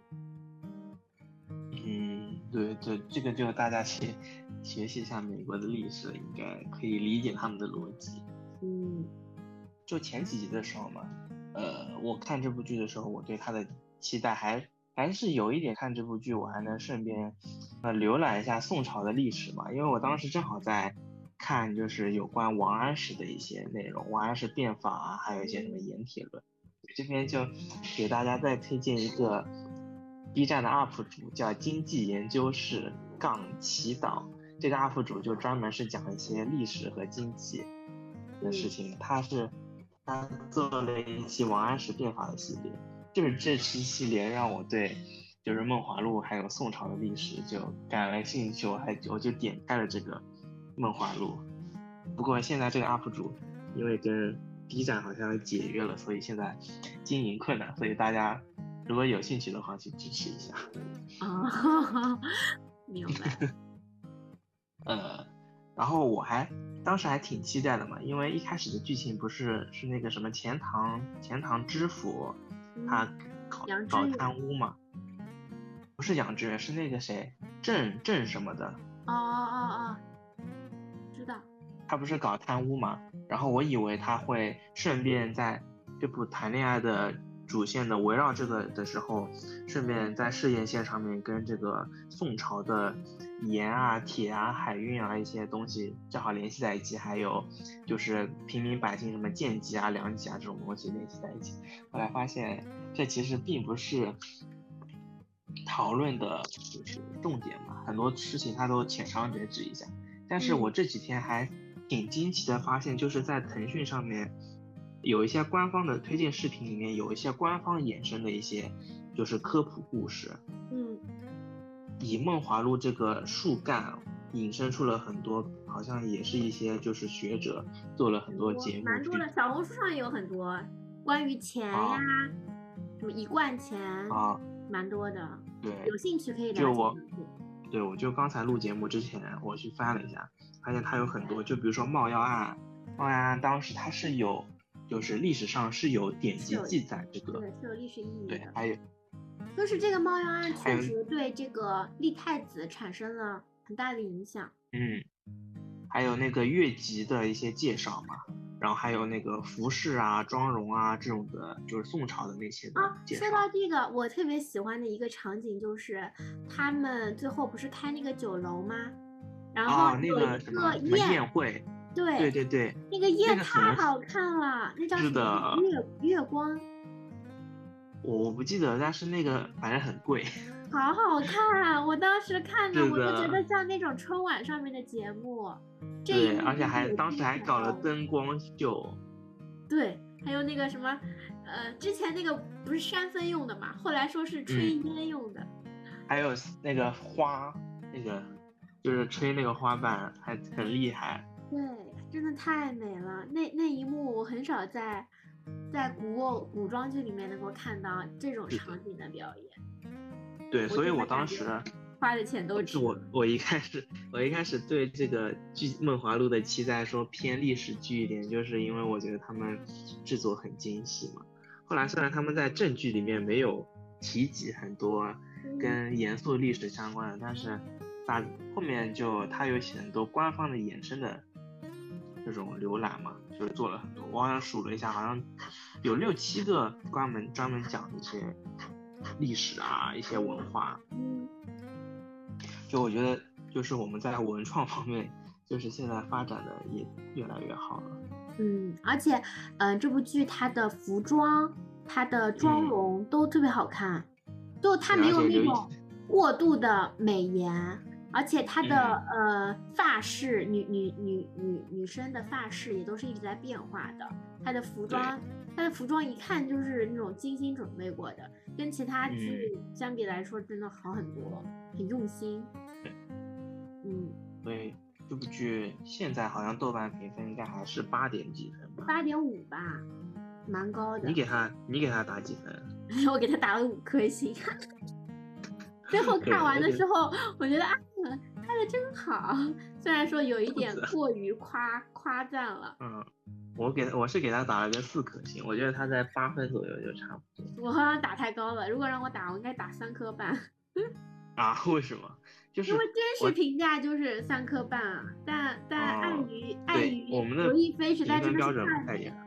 嗯，对对，这个就大家去学习一下美国的历史，应该可以理解他们的逻辑。嗯，就前几集的时候嘛，呃，我看这部剧的时候，我对他的期待还还是有一点。看这部剧，我还能顺便呃浏览一下宋朝的历史嘛，因为我当时正好在。看就是有关王安石的一些内容，王安石变法啊，还有一些什么盐铁论。这边就给大家再推荐一个 B 站的 UP 主，叫经济研究室杠祈祷。这个 UP 主就专门是讲一些历史和经济的事情。他是他做了一期王安石变法的系列，就是这期系列让我对就是《梦华录》还有宋朝的历史就感了兴趣，我还我就点开了这个。梦华录，不过现在这个 UP 主因为跟 B 站好像解约了，所以现在经营困难，所以大家如果有兴趣的话去支持一下。啊，明白。[laughs] 呃，然后我还当时还挺期待的嘛，因为一开始的剧情不是是那个什么钱塘钱塘知府他搞搞贪污嘛，不是杨志远，是那个谁郑郑什么的。哦哦哦哦。他不是搞贪污嘛，然后我以为他会顺便在这部谈恋爱的主线的围绕这个的时候，顺便在事业线上面跟这个宋朝的盐啊、铁啊、海运啊一些东西正好联系在一起，还有就是平民百姓什么贱籍啊、良籍啊这种东西联系在一起。后来发现这其实并不是讨论的就是重点嘛，很多事情他都浅尝辄止一下。但是我这几天还。挺惊奇的发现，就是在腾讯上面有一些官方的推荐视频里面，有一些官方衍生的一些就是科普故事。嗯，以梦华录这个树干引申出了很多，好像也是一些就是学者做了很多节目。蛮多的，小红书上也有很多关于钱呀，什么一贯钱啊，蛮多的。对，有兴趣可以了解。就我，对我就刚才录节目之前，我去翻了一下。发现它有很多，就比如说冒药案，冒药案当时它是有，就是历史上是有典籍记载这个，对，是有历史意义的。对，还有，就是这个冒药案确实对这个立太子产生了很大的影响。嗯，还有那个越级的一些介绍嘛，然后还有那个服饰啊、妆容啊这种的，就是宋朝的那些的啊。说到这个，我特别喜欢的一个场景就是他们最后不是开那个酒楼吗？然后那个什么宴会，对对对对，那个夜太好看了，那叫什么月月光？我我不记得，但是那个反正很贵。[laughs] 好好看，我当时看的我就觉得像那种春晚上面的节目。对，而且还当时还搞了灯光秀。对，还有那个什么，呃，之前那个不是扇风用的嘛，后来说是吹烟用的。还有那个花，那个就是吹那个花瓣，还很厉害。对，真的太美了。那那一幕我很少在在古偶古装剧里面能够看到这种场景的表演。对，所以我当时花的钱都值。我我一开始我一开始对这个剧《梦华录》的期待说偏历史剧一点，就是因为我觉得他们制作很精细嘛。后来虽然他们在正剧里面没有提及很多跟严肃历史相关的，但是大后面就他有很多官方的衍生的这种浏览嘛，就是做了很多。我好像数了一下，好像有六七个专门专门讲一些。历史啊，一些文化，嗯，就我觉得，就是我们在文创方面，就是现在发展的也越来越好了。嗯，而且，嗯，这部剧它的服装、它的妆容都特别好看，就它没有那种过度的美颜，而且她的呃发饰，女女女女女生的发饰也都是一直在变化的，她的服装。她的服装一看就是那种精心准备过的，跟其他剧相比来说真的好很多，很用心。嗯，对，这部剧现在好像豆瓣评分应该还是八点几分吧？八点五吧，蛮高的。你给他，你给他打几分？[laughs] 我给他打了五颗星。[laughs] 最后 [laughs] 看完的时候，我觉得啊，拍的真好，虽然说有一点过于夸夸赞了。嗯。我给我是给他打了个四颗星，我觉得他在八分左右就差不多。我好像打太高了，如果让我打，我应该打三颗半。[laughs] 啊？为什么？就是因为真实评价就是三颗半啊，但但碍于碍于刘亦菲实在真的太严了。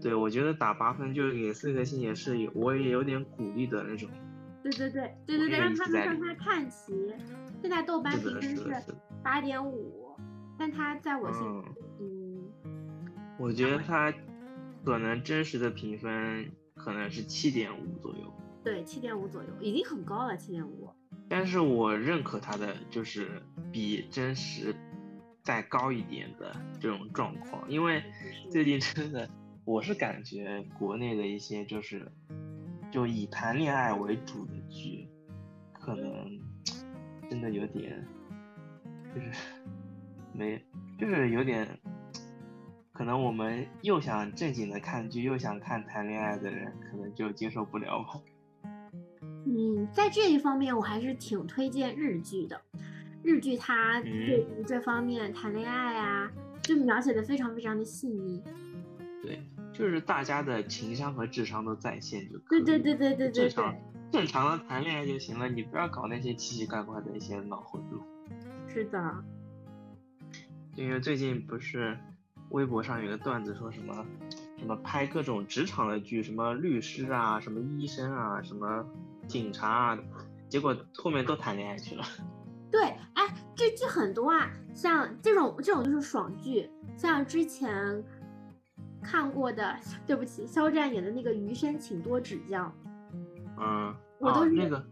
对，我觉得打八分就给四颗星也是有，我也有点鼓励的那种。对对对对对对，让他们让他看齐。现在豆瓣评分是八点五，但他在我心里。我觉得他可能真实的评分可能是七点五左右，对，七点五左右已经很高了，七点五。但是我认可他的就是比真实再高一点的这种状况，因为最近真的我是感觉国内的一些就是就以谈恋爱为主的剧，可能真的有点就是没就是有点。可能我们又想正经的看剧，又想看谈恋爱的人，可能就接受不了吧。嗯，在这一方面，我还是挺推荐日剧的。日剧它对于这方面谈恋爱啊，就描写的非常非常的细腻。对，就是大家的情商和智商都在线就可以。对对对对对对。正常正常的谈恋爱就行了，你不要搞那些奇奇怪怪的一些脑回路。是的。因为最近不是。微博上有个段子说什么，什么拍各种职场的剧，什么律师啊，什么医生啊，什么警察啊，结果后面都谈恋爱去了。[laughs] 对，哎，这剧很多啊，像这种这种就是爽剧，像之前看过的，对不起，肖战演的那个《余生，请多指教》。嗯，我都是那个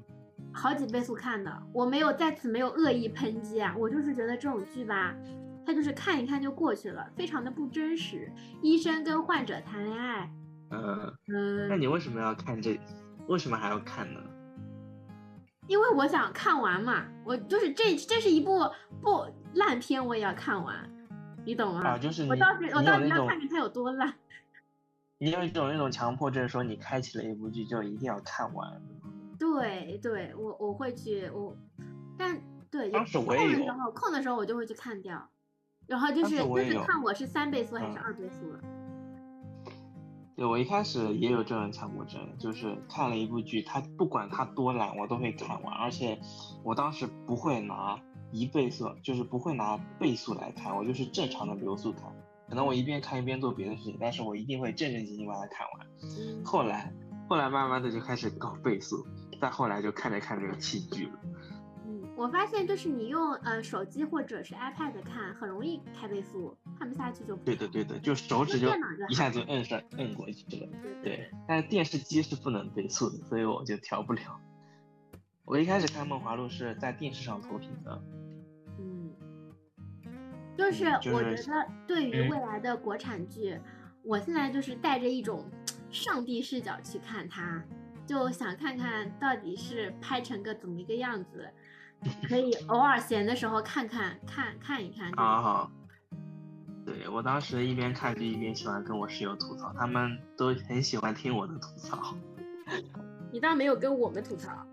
好几倍速看的，我没有在此没有恶意抨击啊，我就是觉得这种剧吧。它就是看一看就过去了，非常的不真实。医生跟患者谈恋爱，嗯嗯，那你为什么要看这？为什么还要看呢？因为我想看完嘛，我就是这这是一部不烂片，我也要看完，你懂吗？啊，就是我到时我到底要看看它有多烂。[laughs] 你有一种那种强迫症，说你开启了一部剧就一定要看完。对对，我我会去我，但对，当时我也有空的时候我就会去看掉。然后就是就是看我是三倍速还是二倍速了。对，我一开始也有这种强迫症，就是看了一部剧，它不管它多烂，我都会看完。而且我当时不会拿一倍速，就是不会拿倍速来看，我就是正常的流速看。可能我一边看一边做别的事情，但是我一定会正正经经把它看完。嗯后来，后来慢慢的就开始搞倍速，再后来就看着看着就弃剧了。嗯，我发现就是你用呃手机或者是 iPad 看，很容易开倍速，看不下去就不对的对的，就手指就一下就摁上摁过去了。对对，但是电视机是不能倍速的，所以我就调不了。我一开始看《梦华录》是在电视上投屏的，嗯，就是我觉得对于嗯未来的国产剧，我现在就是带着一种上帝视角去看它，就想看看到底是拍成个怎么一个样子，可以偶尔闲的时候看看看看一看。啊，对我当时一边看剧一边喜欢跟我室友吐槽，他们都很喜欢听我的吐槽。[laughs] 你倒没有跟我们吐槽。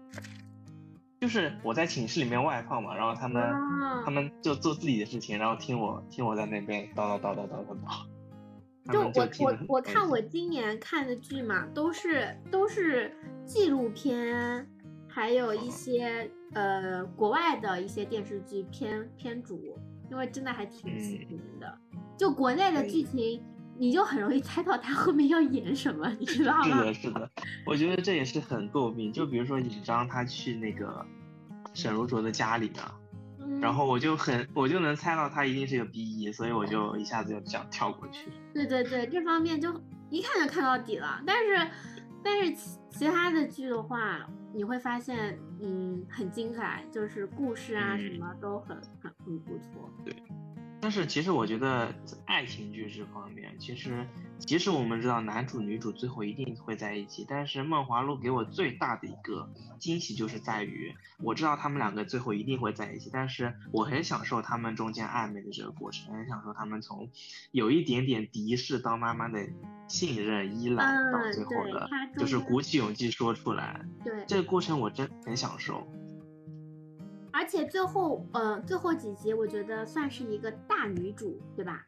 就是我在寝室里面外放嘛，然后他们、啊他们就做自己的事情，然后听我听我在那边叨叨叨叨叨叨叨。就我我我看我今年看的剧嘛，都是都是纪录片，还有一些呃国外的一些电视剧片片主，因为真的还挺吸引人的。就国内的剧情，你就很容易猜到他后面要演什么，你知道吗？是的，是的，我觉得这也是很诟病。就比如说尹章他去那个沈如卓的家里呢，嗯然后我就很我就能猜到他一定是个 BE，所以我就一下子就这样跳过去。对对对，这方面就一看就看到底了。但是，但是其其他的剧的话，你会发现，嗯，很精彩，就是故事啊嗯什么都很很很不错。但是其实我觉得爱情剧这方面，其实即使我们知道男主女主最后一定会在一起，但是《梦华录》给我最大的一个惊喜就是在于，我知道他们两个最后一定会在一起，但是我很享受他们中间暧昧的这个过程，很享受他们从有一点点敌视到慢慢的信任依赖，到嗯最后的就是鼓起勇气说出来，对，这个过程我真很享受。而且最后，呃，最后几集我觉得算是一个大女主，对吧？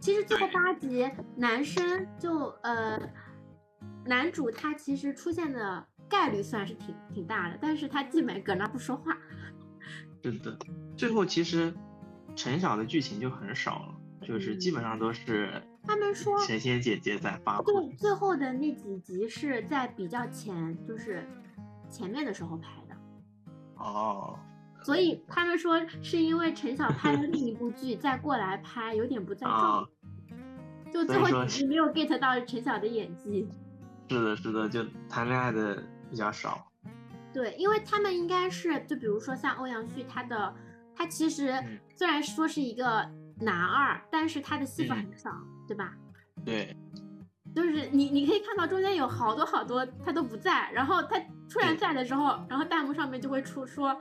其实最后八集，男生就呃，男主他其实出现的概率算是挺挺大的，但是他基本搁那不说话。[laughs] 是的，最后其实陈晓的剧情就很少了，就是基本上都是他们说神仙姐姐在发对，最后的那几集是在比较前，就是前面的时候拍的，哦，所以他们说是因为陈晓拍了另一部剧再过来拍，有点不在状啊，就最后几集没有 get 到陈晓的演技。是的，是的，就谈恋爱的比较少。对，因为他们应该是，就比如说像欧阳旭，他的他其实嗯虽然说是一个男二，但是他的戏份嗯很少，对吧？对，就是你你可以看到中间有好多好多他都不在，然后他突然在的时候，然后弹幕上面就会出说他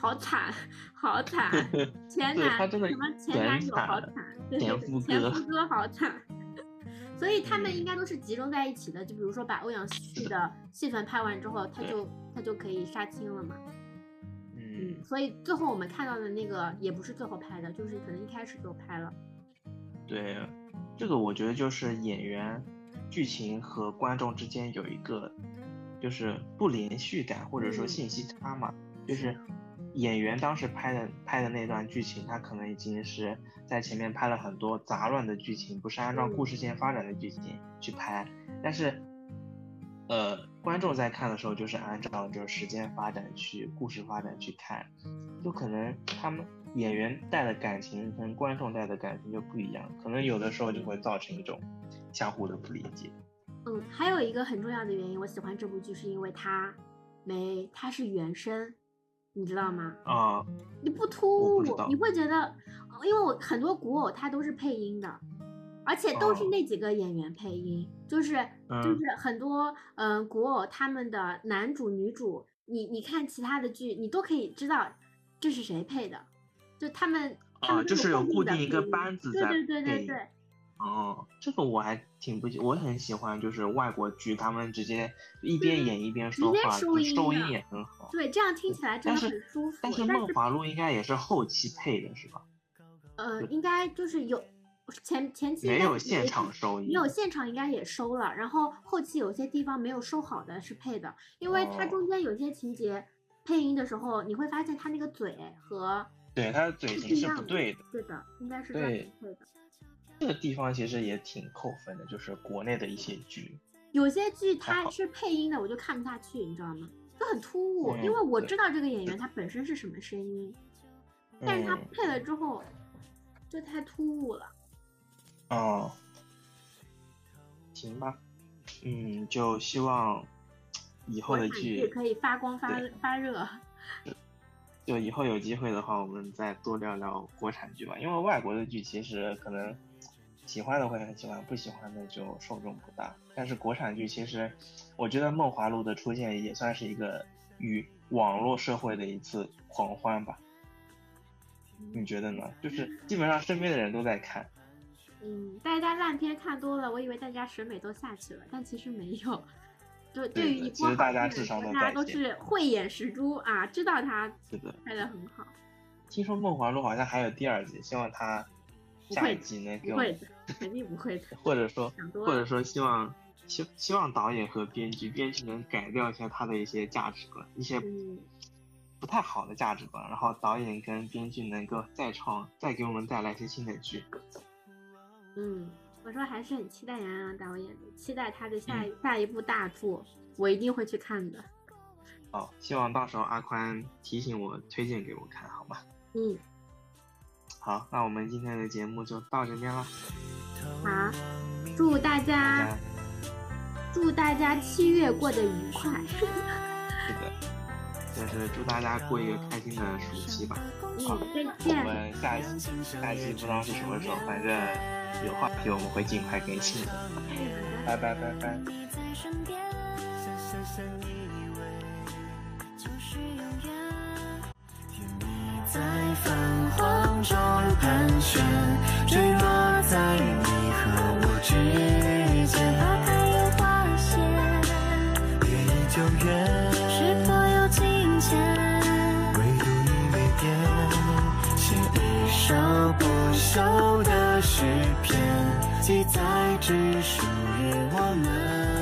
好惨，好惨，[laughs] 前男他真的什么前男友好惨，前夫哥前夫哥好惨。所以他们嗯应该都是集中在一起的，就比如说把欧阳旭的戏份拍完之后，他就他就可以杀青了嘛。嗯嗯，，所以最后我们看到的那个也不是最后拍的，就是可能一开始就拍了。对，这个我觉得就是演员、剧情和观众之间有一个就是不连续感，或者说嗯信息差嘛，就是。演员当时拍的拍的那段剧情，他可能已经是在前面拍了很多杂乱的剧情，不是按照故事线发展的剧情去拍，但是，呃，观众在看的时候就是按照就是时间发展去故事发展去看，就可能他们演员带的感情跟观众带的感情就不一样，可能有的时候就会造成一种相互的不理解。嗯，还有一个很重要的原因，我喜欢这部剧是因为它没它是原声，你知道吗？啊、你不突兀你会觉得，因为我很多古偶它都是配音的，而且都是哦那几个演员配音，就是就嗯是很多嗯、呃古偶他们的男主女主，你你看其他的剧，你都可以知道这是谁配的，就他们他啊，就是有固固定一个班子在对对对对对。哦，这个我还挺不喜，我很喜欢，就是外国剧，他们直接一边演一边说话，就收音也很好。对，这样听起来真的很舒服。但是《梦华录》应该也是后期配的，是吧？呃，应该就是有前前期没有现场收音。没有现场应该也收了，然后后期有些地方没有收好的是配的，因为它哦中间有些情节配音的时候，你会发现他那个嘴和对，他的嘴型是是不对的。对的，应该是专对门配的。这个地方其实也挺扣分的，就是国内的一些剧，有些剧它是配音的，我就看不下去，你知道吗？就很突兀，因为我知道这个演员他本身是什么声音，但是他配了之后就太突兀了。哦，行吧，嗯，就希望以后的剧可以发光发发热。就以后有机会的话，我们再多聊聊国产剧吧。因为外国的剧其实可能喜欢的会很喜欢，不喜欢的就受众不大。但是国产剧其实，我觉得《梦华录》的出现也算是一个与网络社会的一次狂欢吧。你觉得呢？就是基本上身边的人都在看。嗯，大家烂片看多了，我以为大家审美都下去了，但其实没有。对，对于一部好大家智商大家都是慧眼识珠啊，知道他是的拍的很好。听说《梦华录》好像还有第二季，希望他下一集能给我们，肯定不会的。或者说，或者说希望希希望导演和编剧，编剧能改掉一下他的一些价值观，一些不太好的价值观，然后导演跟编剧能够再创，再给我们带来一些新的剧。嗯。我说还是很期待杨洋导演的，期待他的下一、下一部大作，我一定会去看的。好，希望到时候阿宽提醒我推荐给我看，好吗？嗯。好，那我们今天的节目就到这边了。好，祝大家祝大家七月过得愉快。是的，就是祝大家过一个开心的暑期吧。好，再见。我们下一期下一期不知道是什么时候，反正。有话题我们会尽快更新的，拜拜拜拜。在泛黄中盘旋，坠落在你和我之间。花开又花谢，月依旧圆，是否有金钱？唯独你没变，写一首不朽的诗篇，记载只属于我们。